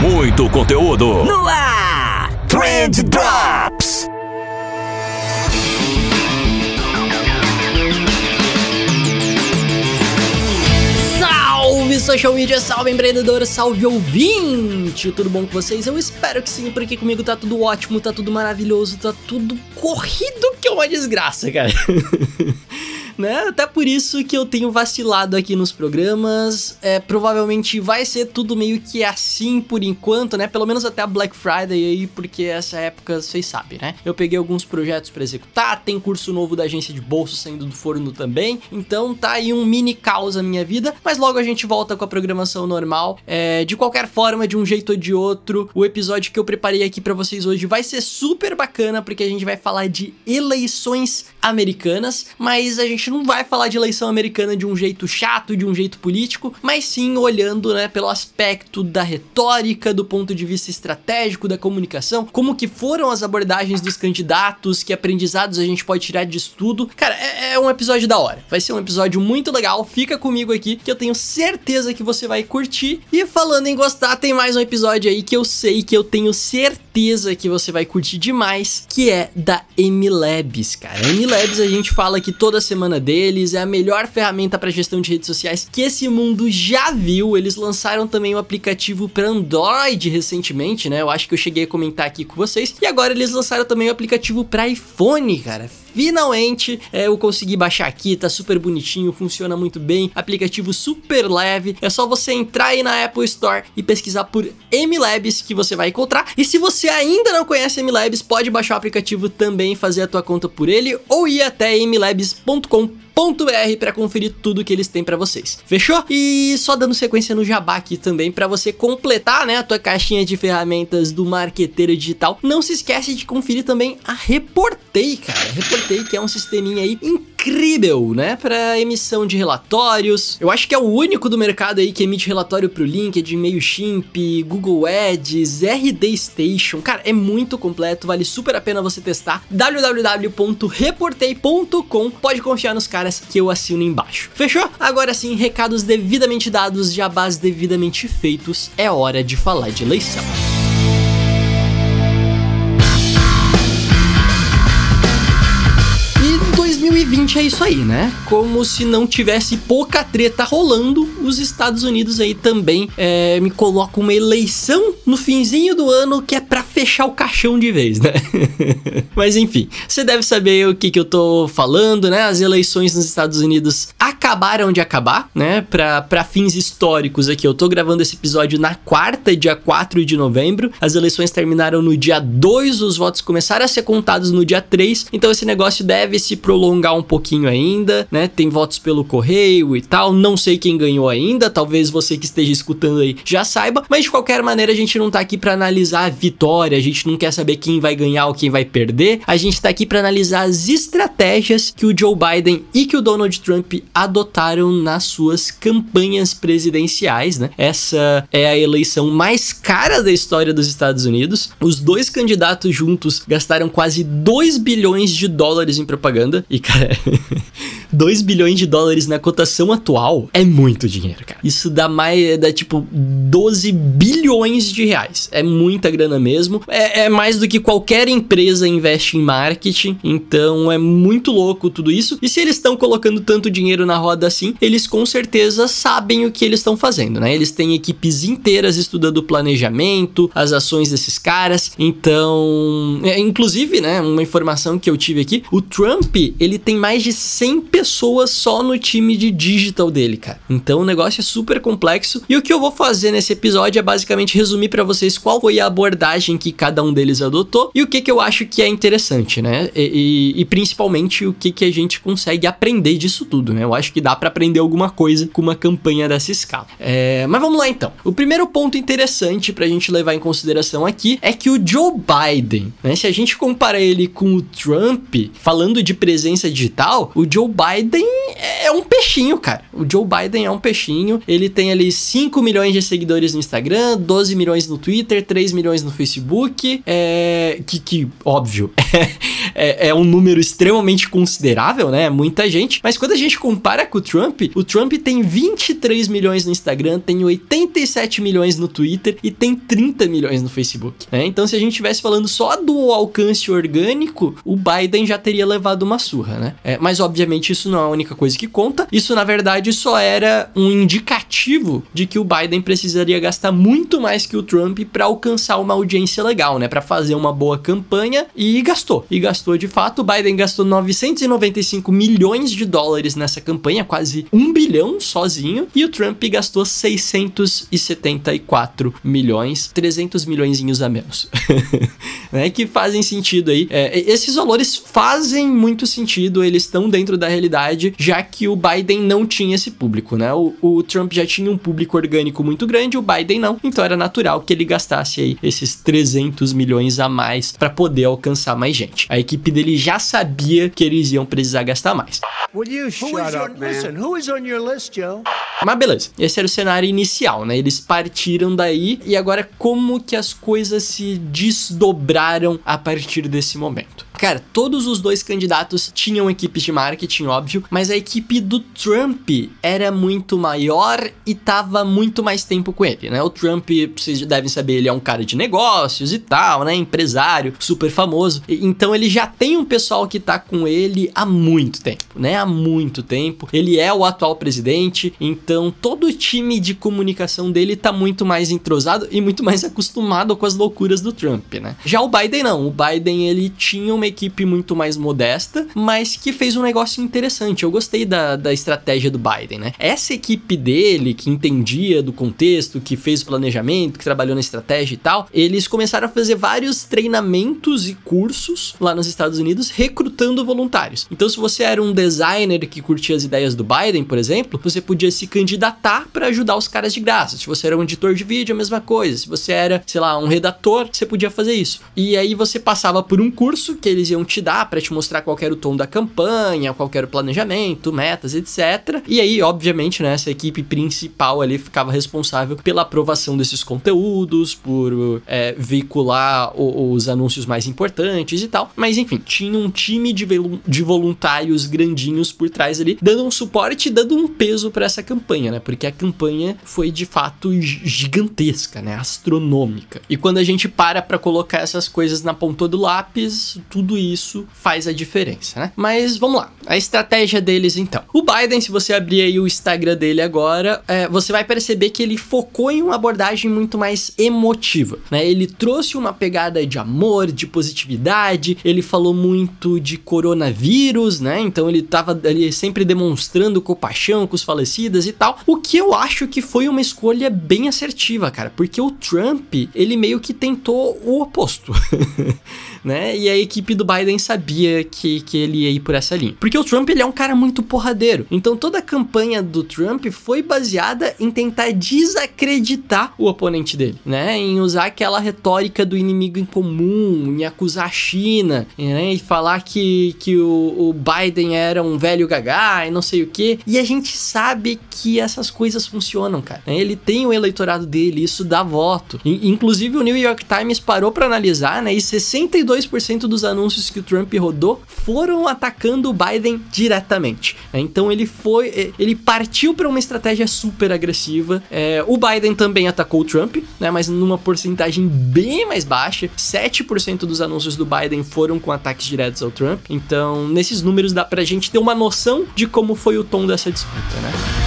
Muito conteúdo. No ar. Trend Drops. Salve social media, salve empreendedor, salve ouvinte! Tudo bom com vocês? Eu espero que sim, porque comigo tá tudo ótimo, tá tudo maravilhoso, tá tudo corrido que é uma desgraça, cara. né? Até por isso que eu tenho vacilado aqui nos programas. É, provavelmente vai ser tudo meio que assim por enquanto, né? Pelo menos até a Black Friday aí, porque essa época vocês sabem, né? Eu peguei alguns projetos para executar, tem curso novo da agência de bolso saindo do forno também. Então tá aí um mini caos na minha vida, mas logo a gente volta com a programação normal. É, de qualquer forma, de um jeito ou de outro, o episódio que eu preparei aqui para vocês hoje vai ser super bacana, porque a gente vai falar de eleições americanas, mas a gente gente não vai falar de eleição americana de um jeito chato, de um jeito político, mas sim olhando, né, pelo aspecto da retórica, do ponto de vista estratégico da comunicação, como que foram as abordagens dos candidatos, que aprendizados a gente pode tirar disso tudo. Cara, é, é um episódio da hora. Vai ser um episódio muito legal. Fica comigo aqui que eu tenho certeza que você vai curtir. E falando em gostar, tem mais um episódio aí que eu sei que eu tenho certeza que você vai curtir demais, que é da MLabs, cara. A MLabs a gente fala que toda semana deles, é a melhor ferramenta para gestão de redes sociais que esse mundo já viu. Eles lançaram também o um aplicativo para Android recentemente, né? Eu acho que eu cheguei a comentar aqui com vocês. E agora eles lançaram também o um aplicativo para iPhone, cara. Finalmente é, eu consegui baixar aqui, tá super bonitinho, funciona muito bem. Aplicativo super leve. É só você entrar aí na Apple Store e pesquisar por MLabs que você vai encontrar. E se você ainda não conhece MLabs, pode baixar o aplicativo também, fazer a tua conta por ele ou ir até mlabs.com .br para conferir tudo que eles têm para vocês. Fechou? E só dando sequência no Jabá aqui também para você completar, né, a tua caixinha de ferramentas do marqueteiro digital. Não se esquece de conferir também a Reportei, cara. Reportei que é um sisteminha aí incrível, né, para emissão de relatórios. Eu acho que é o único do mercado aí que emite relatório pro LinkedIn, MailChimp, Google Ads, RD Station. Cara, é muito completo, vale super a pena você testar. www.reportei.com. Pode confiar nos caras que eu assino embaixo. Fechou? Agora sim, recados devidamente dados, jabás devidamente feitos, é hora de falar de eleição. 2020 é isso aí, né? Como se não tivesse pouca treta rolando, os Estados Unidos aí também é, me colocam uma eleição no finzinho do ano que é para fechar o caixão de vez, né? Mas enfim, você deve saber o que, que eu tô falando, né? As eleições nos Estados Unidos acabaram de acabar, né? Pra fins históricos aqui, eu tô gravando esse episódio na quarta, dia 4 de novembro. As eleições terminaram no dia 2, os votos começaram a ser contados no dia 3, então esse negócio deve se prolongar um pouquinho ainda, né? Tem votos pelo correio e tal. Não sei quem ganhou ainda, talvez você que esteja escutando aí já saiba, mas de qualquer maneira a gente não tá aqui para analisar a vitória, a gente não quer saber quem vai ganhar ou quem vai perder. A gente tá aqui para analisar as estratégias que o Joe Biden e que o Donald Trump adotaram nas suas campanhas presidenciais, né? Essa é a eleição mais cara da história dos Estados Unidos. Os dois candidatos juntos gastaram quase 2 bilhões de dólares em propaganda e cara, 2 bilhões de dólares na cotação atual é muito dinheiro, cara. Isso dá mais, dá tipo 12 bilhões de reais. É muita grana mesmo. É, é mais do que qualquer empresa investe em marketing. Então é muito louco tudo isso. E se eles estão colocando tanto dinheiro na roda assim, eles com certeza sabem o que eles estão fazendo, né? Eles têm equipes inteiras estudando o planejamento, as ações desses caras. Então, é, inclusive, né, uma informação que eu tive aqui, o Trump, ele tem mais de 100 pessoas só no time de digital dele, cara. Então o negócio é super complexo. E o que eu vou fazer nesse episódio é basicamente resumir para vocês qual foi a abordagem que cada um deles adotou e o que, que eu acho que é interessante, né? E, e, e principalmente o que, que a gente consegue aprender disso tudo, né? Eu acho que dá para aprender alguma coisa com uma campanha dessa escala. É, mas vamos lá então. O primeiro ponto interessante pra gente levar em consideração aqui é que o Joe Biden, né? Se a gente compara ele com o Trump, falando de presença digital, o Joe Biden é um peixinho, cara. O Joe Biden é um peixinho. Ele tem ali 5 milhões de seguidores no Instagram, 12 milhões no Twitter, 3 milhões no Facebook Facebook, é, que, que óbvio, é, é, um número extremamente considerável, né? Muita gente. Mas quando a gente compara com o Trump, o Trump tem 23 milhões no Instagram, tem 87 milhões no Twitter e tem 30 milhões no Facebook. Né? Então, se a gente estivesse falando só do alcance orgânico, o Biden já teria levado uma surra, né? É, mas, obviamente, isso não é a única coisa que conta. Isso, na verdade, só era um indicativo de que o Biden precisaria gastar muito mais que o Trump para alcançar uma audiência legal, né? Para fazer uma boa campanha e gastou. E gastou de fato. O Biden gastou 995 milhões de dólares nessa campanha, quase um bilhão sozinho. E o Trump gastou 674 milhões, 300 milhões a menos. né? Que fazem sentido aí. É, esses valores fazem muito sentido, eles estão dentro da realidade, já que o Biden não tinha esse público, né? O, o Trump já tinha um público orgânico muito grande, o Biden não. Então era natural que ele gastasse aí esses 300 milhões a mais para poder alcançar mais gente. A equipe dele já sabia que eles iam precisar gastar mais. Mas beleza, esse era o cenário inicial, né? Eles partiram daí e agora como que as coisas se desdobraram a partir desse momento? Cara, todos os dois candidatos tinham equipes de marketing, óbvio, mas a equipe do Trump era muito maior e tava muito mais tempo com ele, né? O Trump, vocês devem saber, ele é um cara de negócios e tal, né? Empresário, super famoso. Então ele já tem um pessoal que tá com ele há muito tempo, né? Há muito tempo. Ele é o atual presidente, então todo o time de comunicação dele tá muito mais entrosado e muito mais acostumado com as loucuras do Trump, né? Já o Biden não. O Biden ele tinha uma equipe muito mais modesta, mas que fez um negócio interessante. Eu gostei da, da estratégia do Biden, né? Essa equipe dele, que entendia do contexto, que fez o planejamento, que trabalhou na estratégia e tal, eles começaram a fazer vários treinamentos e cursos lá nos Estados Unidos, recrutando voluntários. Então, se você era um designer que curtia as ideias do Biden, por exemplo, você podia se candidatar para ajudar os caras de graça. Se você era um editor de vídeo, a mesma coisa. Se você era, sei lá, um redator, você podia fazer isso. E aí você passava por um curso que eles iam te dar para te mostrar qual era o tom da campanha, qual era o planejamento, metas, etc. E aí, obviamente, né, essa equipe principal ali ficava responsável pela aprovação desses conteúdos, por é, veicular o, os anúncios mais importantes e tal. Mas enfim, tinha um time de, de voluntários grandinhos por trás ali, dando um suporte, dando um peso para essa campanha, né? Porque a campanha foi de fato gigantesca, né? Astronômica. E quando a gente para para colocar essas coisas na ponta do lápis, tudo tudo isso faz a diferença, né? Mas vamos lá, a estratégia deles então. O Biden, se você abrir aí o Instagram dele agora, é, você vai perceber que ele focou em uma abordagem muito mais emotiva, né? Ele trouxe uma pegada de amor, de positividade, ele falou muito de coronavírus, né? Então ele tava ali sempre demonstrando compaixão com os falecidos e tal, o que eu acho que foi uma escolha bem assertiva, cara, porque o Trump, ele meio que tentou o oposto, né? E a equipe do Biden sabia que, que ele ia ir por essa linha. Porque o Trump, ele é um cara muito porradeiro. Então toda a campanha do Trump foi baseada em tentar desacreditar o oponente dele, né? Em usar aquela retórica do inimigo em comum, em acusar a China, né? E falar que, que o, o Biden era um velho gagá e não sei o que. E a gente sabe que essas coisas funcionam, cara. Ele tem o eleitorado dele, isso dá voto. Inclusive o New York Times parou para analisar, né? E 62% dos anúncios anúncios que o Trump rodou foram atacando o Biden diretamente. Né? Então ele foi, é, ele partiu para uma estratégia super agressiva. É, o Biden também atacou o Trump, né? Mas numa porcentagem bem mais baixa. 7% dos anúncios do Biden foram com ataques diretos ao Trump. Então, nesses números dá pra gente ter uma noção de como foi o tom dessa disputa, né?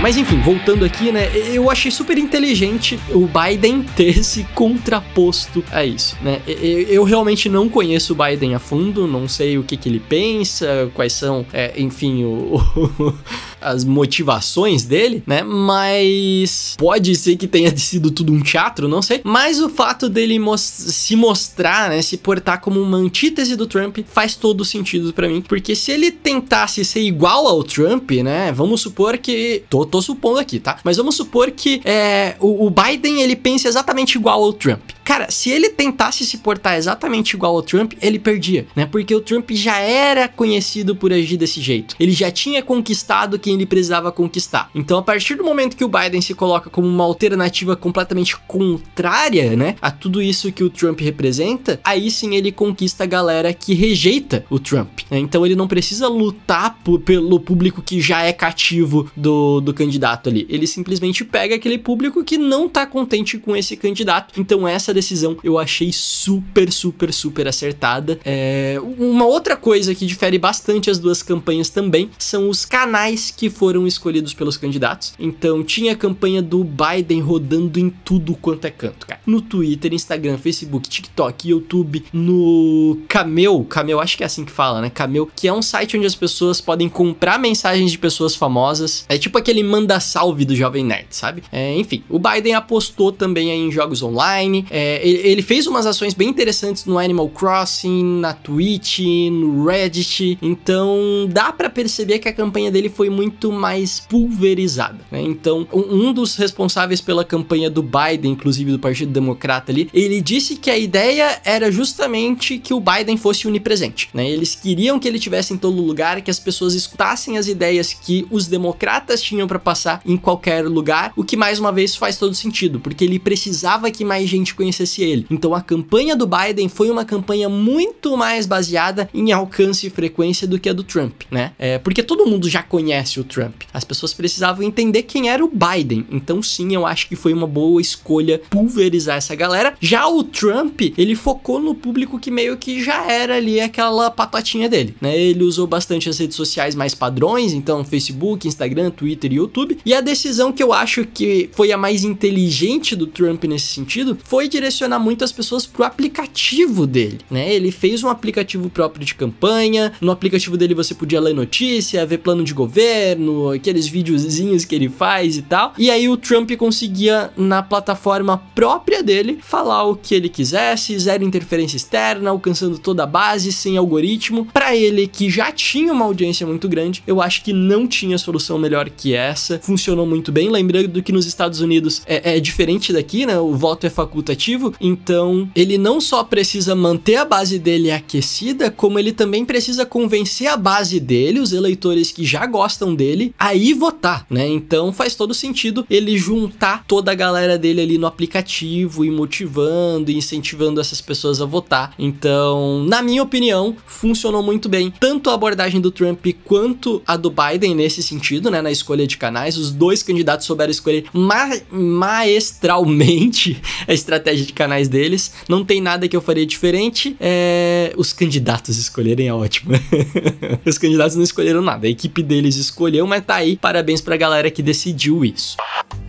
Mas enfim, voltando aqui, né? Eu achei super inteligente o Biden ter se contraposto a isso, né? Eu realmente não conheço o Biden a fundo, não sei o que, que ele pensa, quais são, é, enfim, o, o as motivações dele, né? Mas pode ser que tenha sido tudo um teatro, não sei. Mas o fato dele mos se mostrar, né? Se portar como uma antítese do Trump faz todo sentido para mim. Porque se ele tentasse ser igual ao Trump, né? Vamos supor que. Tô, tô supondo aqui, tá? Mas vamos supor que é, o, o Biden ele pense exatamente igual ao Trump. Cara, se ele tentasse se portar exatamente igual ao Trump, ele perdia, né? Porque o Trump já era conhecido por agir desse jeito. Ele já tinha conquistado quem ele precisava conquistar. Então, a partir do momento que o Biden se coloca como uma alternativa completamente contrária, né, a tudo isso que o Trump representa, aí sim ele conquista a galera que rejeita o Trump. Né? Então, ele não precisa lutar por, pelo público que já é cativo do, do candidato ali. Ele simplesmente pega aquele público que não tá contente com esse candidato. Então, essa decisão eu achei super, super, super acertada. É... Uma outra coisa que difere bastante as duas campanhas também são os canais que foram escolhidos pelos candidatos. Então, tinha a campanha do Biden rodando em tudo quanto é canto, cara. No Twitter, Instagram, Facebook, TikTok, YouTube, no Camel, Camel acho que é assim que fala, né? Camel, que é um site onde as pessoas podem comprar mensagens de pessoas famosas. É tipo aquele manda salve do Jovem Nerd, sabe? É, enfim, o Biden apostou também em jogos online. É, ele, ele, fez umas ações bem interessantes no Animal Crossing, na Twitch, no Reddit. Então dá para perceber que a campanha dele foi muito mais pulverizada. Né? Então um, dos responsáveis pela campanha do Biden, inclusive do Partido Democrata ali, ele disse que a ideia era justamente que o Biden fosse onipresente. Né? Eles queriam que ele tivesse em todo lugar, que as pessoas escutassem as ideias que os democratas tinham para passar em qualquer lugar, o que mais uma vez faz todo sentido, porque ele precisava que mais gente conhecesse ele. Então a campanha do Biden foi uma campanha muito mais baseada em alcance e frequência do que a do Trump, né? É, porque todo mundo já conhece o Trump. As pessoas precisavam entender quem era o Biden. Então sim, eu acho que foi uma boa escolha pulverizar essa galera. Já o Trump, ele focou no público que meio que já era ali aquela patotinha dele, né? Ele usou bastante as redes sociais mais padrões, então Facebook, Instagram, Twitter e YouTube. E a decisão que eu acho que foi a mais inteligente do Trump nesse sentido foi direcionar muitas pessoas pro aplicativo dele, né? Ele fez um aplicativo próprio de campanha. No aplicativo dele você podia ler notícia, ver plano de governo, aqueles videozinhos que ele faz e tal. E aí o Trump conseguia na plataforma própria dele falar o que ele quisesse, zero interferência externa, alcançando toda a base sem algoritmo. Para ele que já tinha uma audiência muito grande, eu acho que não tinha solução melhor que essa. Funcionou muito bem, lembrando que nos Estados Unidos é, é diferente daqui, né? O voto é facultativo, então ele não só precisa manter a base dele aquecida, como ele também precisa convencer a base dele, os eleitores que já gostam dele, a ir votar, né? Então faz todo sentido ele juntar toda a galera dele ali no aplicativo e motivando e incentivando essas pessoas a votar. Então, na minha opinião, funcionou muito bem tanto a abordagem do Trump quanto a do Biden nesse sentido, né, na escolha de canais. Os dois candidatos souberam escolher ma maestralmente a estratégia de canais deles. Não tem nada que eu faria diferente. É... Os candidatos escolherem é ótimo. Os candidatos não escolheram nada, a equipe deles escolheu, mas tá aí. Parabéns pra galera que decidiu isso.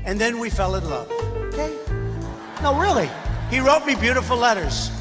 And then we fell in love. Okay? No, really. He wrote me beautiful letters.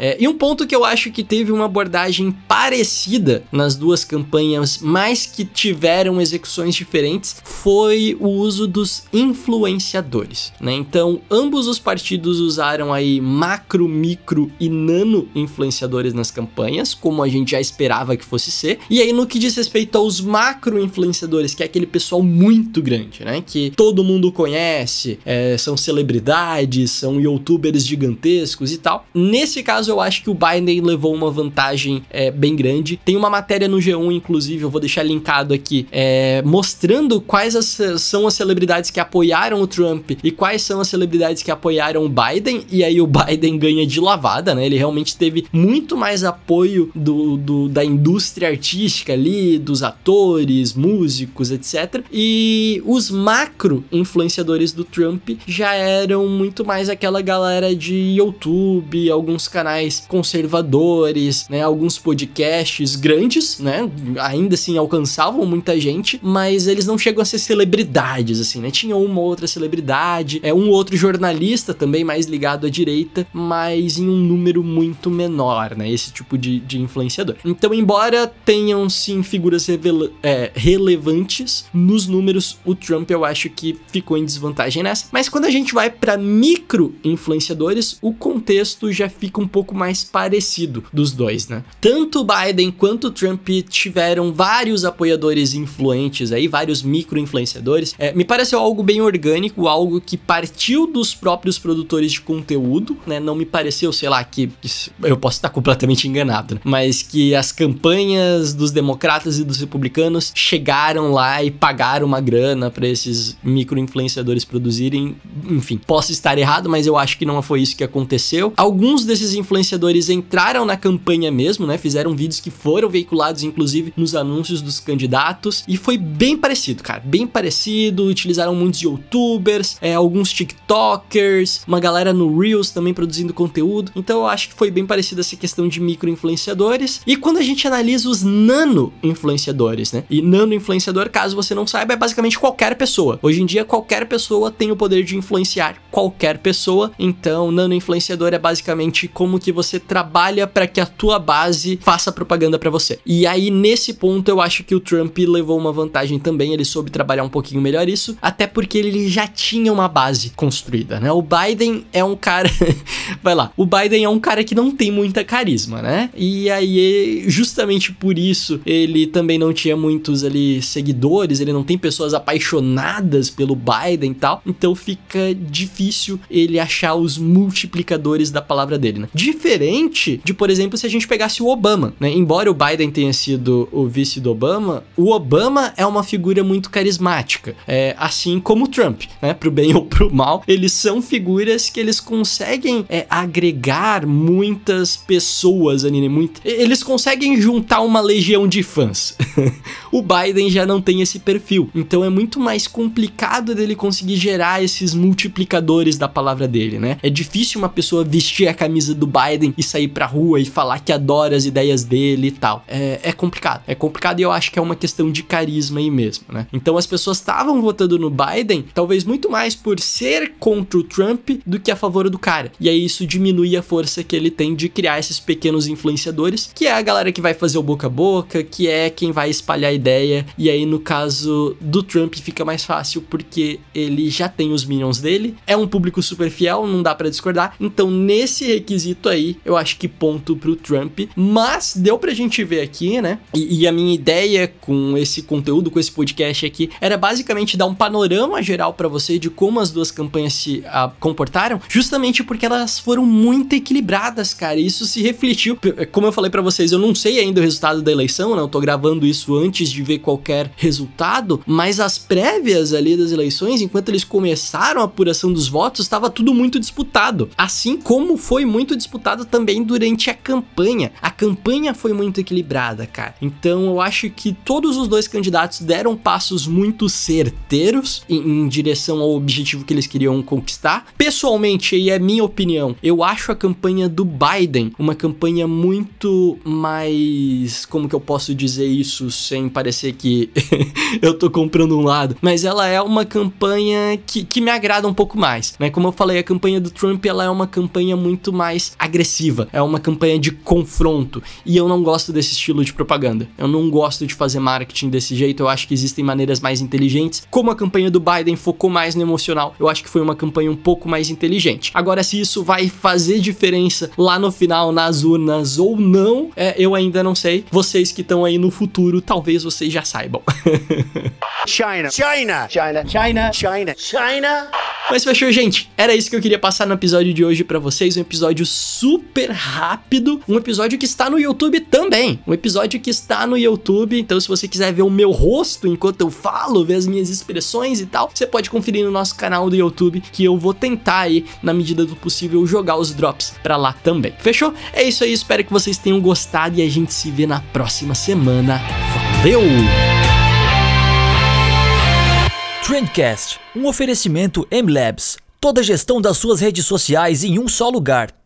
É, e um ponto que eu acho que teve uma abordagem parecida nas duas campanhas, mas que tiveram execuções diferentes, foi o uso dos influenciadores. Né? Então, ambos os partidos usaram aí macro, micro e nano influenciadores nas campanhas, como a gente já esperava que fosse ser. E aí, no que diz respeito aos macro influenciadores, que é aquele pessoal muito grande, né? Que todo mundo conhece, é, são celebridades, são youtubers gigantescos e tal. Nesse caso, caso, eu acho que o Biden levou uma vantagem é, bem grande. Tem uma matéria no G1, inclusive, eu vou deixar linkado aqui, é, mostrando quais as, são as celebridades que apoiaram o Trump e quais são as celebridades que apoiaram o Biden. E aí o Biden ganha de lavada, né? Ele realmente teve muito mais apoio do, do da indústria artística ali, dos atores, músicos, etc. E os macro influenciadores do Trump já eram muito mais aquela galera de YouTube, alguns canais canais conservadores, né? Alguns podcasts grandes, né? Ainda assim alcançavam muita gente, mas eles não chegam a ser celebridades, assim, né? Tinha uma outra celebridade, é um outro jornalista também mais ligado à direita, mas em um número muito menor, né? Esse tipo de, de influenciador. Então, embora tenham sim figuras é, relevantes nos números, o Trump eu acho que ficou em desvantagem nessa. Mas quando a gente vai para micro influenciadores, o contexto já fica um pouco pouco mais parecido dos dois, né? Tanto Biden quanto Trump tiveram vários apoiadores influentes aí, vários micro-influenciadores. É, me pareceu algo bem orgânico, algo que partiu dos próprios produtores de conteúdo, né? Não me pareceu, sei lá, que, que eu posso estar completamente enganado, né? mas que as campanhas dos democratas e dos republicanos chegaram lá e pagaram uma grana para esses micro-influenciadores produzirem. Enfim, posso estar errado, mas eu acho que não foi isso que aconteceu. Alguns desses influenciadores entraram na campanha mesmo, né? Fizeram vídeos que foram veiculados, inclusive, nos anúncios dos candidatos. E foi bem parecido, cara. Bem parecido. Utilizaram muitos youtubers, é, alguns TikTokers, uma galera no Reels também produzindo conteúdo. Então eu acho que foi bem parecido essa questão de micro-influenciadores. E quando a gente analisa os nano-influenciadores, né? E nano-influenciador, caso você não saiba, é basicamente qualquer pessoa. Hoje em dia, qualquer pessoa tem o poder de influenciar qualquer pessoa. Então, nano-influenciador é basicamente como que você trabalha para que a tua base faça propaganda para você. E aí, nesse ponto, eu acho que o Trump levou uma vantagem também. Ele soube trabalhar um pouquinho melhor isso, até porque ele já tinha uma base construída, né? O Biden é um cara. Vai lá. O Biden é um cara que não tem muita carisma, né? E aí, justamente por isso, ele também não tinha muitos ali seguidores, ele não tem pessoas apaixonadas pelo Biden e tal. Então fica difícil ele achar os multiplicadores da palavra dele, né? Diferente de, por exemplo, se a gente pegasse o Obama, né? Embora o Biden tenha sido o vice do Obama, o Obama é uma figura muito carismática, é, assim como o Trump, né? Pro bem ou pro mal, eles são figuras que eles conseguem é, agregar muitas pessoas ali, né? Muito, eles conseguem juntar uma legião de fãs. o Biden já não tem esse perfil, então é muito mais complicado dele conseguir gerar esses multiplicadores da palavra dele, né? É difícil uma pessoa vestir a camisa do Biden e sair pra rua e falar que adora as ideias dele e tal. É, é complicado. É complicado e eu acho que é uma questão de carisma aí mesmo, né? Então as pessoas estavam votando no Biden, talvez muito mais por ser contra o Trump do que a favor do cara. E aí isso diminui a força que ele tem de criar esses pequenos influenciadores, que é a galera que vai fazer o boca a boca, que é quem vai espalhar a ideia. E aí no caso do Trump fica mais fácil porque ele já tem os minions dele, é um público super fiel, não dá para discordar. Então nesse requisito aí, eu acho que ponto pro Trump, mas deu pra gente ver aqui, né? E, e a minha ideia com esse conteúdo, com esse podcast aqui, era basicamente dar um panorama geral para você de como as duas campanhas se a, ah, comportaram, justamente porque elas foram muito equilibradas, cara. Isso se refletiu, como eu falei para vocês, eu não sei ainda o resultado da eleição, né? Eu tô gravando isso antes de ver qualquer resultado, mas as prévias ali das eleições, enquanto eles começaram a apuração dos votos, estava tudo muito disputado. Assim como foi muito disputado também durante a campanha. A campanha foi muito equilibrada, cara. Então eu acho que todos os dois candidatos deram passos muito certeiros em, em direção ao objetivo que eles queriam conquistar. Pessoalmente, e é minha opinião, eu acho a campanha do Biden uma campanha muito mais. Como que eu posso dizer isso sem parecer que eu tô comprando um lado? Mas ela é uma campanha que, que me agrada um pouco mais, né? Como eu falei, a campanha do Trump ela é uma campanha muito mais agressiva, é uma campanha de confronto. E eu não gosto desse estilo de propaganda. Eu não gosto de fazer marketing desse jeito. Eu acho que existem maneiras mais inteligentes. Como a campanha do Biden focou mais no emocional, eu acho que foi uma campanha um pouco mais inteligente. Agora, se isso vai fazer diferença lá no final, nas urnas ou não, é, eu ainda não sei. Vocês que estão aí no futuro, talvez vocês já saibam. China. China. China. China. China. China. Mas fechou, gente. Era isso que eu queria passar no episódio de hoje para vocês, um episódio super rápido, um episódio que está no YouTube também. Um episódio que está no YouTube, então se você quiser ver o meu rosto enquanto eu falo, ver as minhas expressões e tal, você pode conferir no nosso canal do YouTube que eu vou tentar aí, na medida do possível, jogar os drops para lá também. Fechou? É isso aí, espero que vocês tenham gostado e a gente se vê na próxima semana. Valeu! Trendcast, um oferecimento MLabs. Toda a gestão das suas redes sociais em um só lugar.